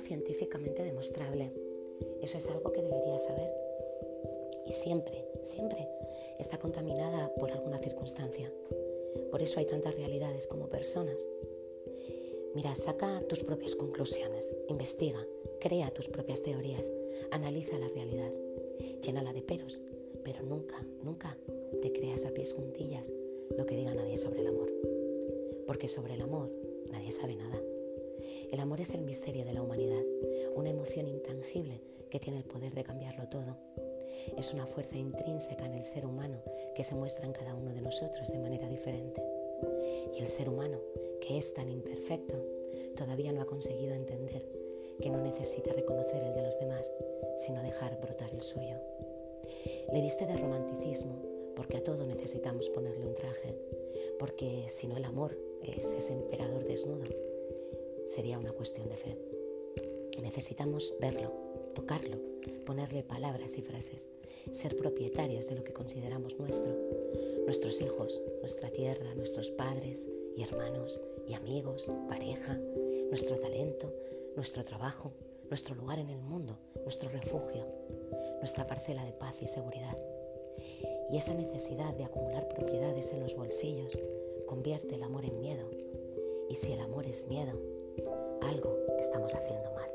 científicamente demostrable. Eso es algo que deberías saber. Y siempre, siempre está contaminada por alguna circunstancia. Por eso hay tantas realidades como personas. Mira, saca tus propias conclusiones, investiga, crea tus propias teorías, analiza la realidad, llénala de peros, pero nunca, nunca te creas a pies juntillas lo que diga nadie sobre el amor. Porque sobre el amor nadie sabe nada. El amor es el misterio de la humanidad, una emoción intangible que tiene el poder de cambiarlo todo. Es una fuerza intrínseca en el ser humano que se muestra en cada uno de nosotros de manera diferente. Y el ser humano, que es tan imperfecto, todavía no ha conseguido entender que no necesita reconocer el de los demás, sino dejar brotar el suyo. Le viste de romanticismo porque a todo necesitamos ponerle un traje, porque si no el amor es ese emperador desnudo, sería una cuestión de fe. Necesitamos verlo, tocarlo, ponerle palabras y frases, ser propietarios de lo que consideramos nuestro, nuestros hijos, nuestra tierra, nuestros padres y hermanos y amigos, pareja, nuestro talento, nuestro trabajo, nuestro lugar en el mundo, nuestro refugio, nuestra parcela de paz y seguridad. Y esa necesidad de acumular propiedades en los bolsillos convierte el amor en miedo. Y si el amor es miedo, algo estamos haciendo mal.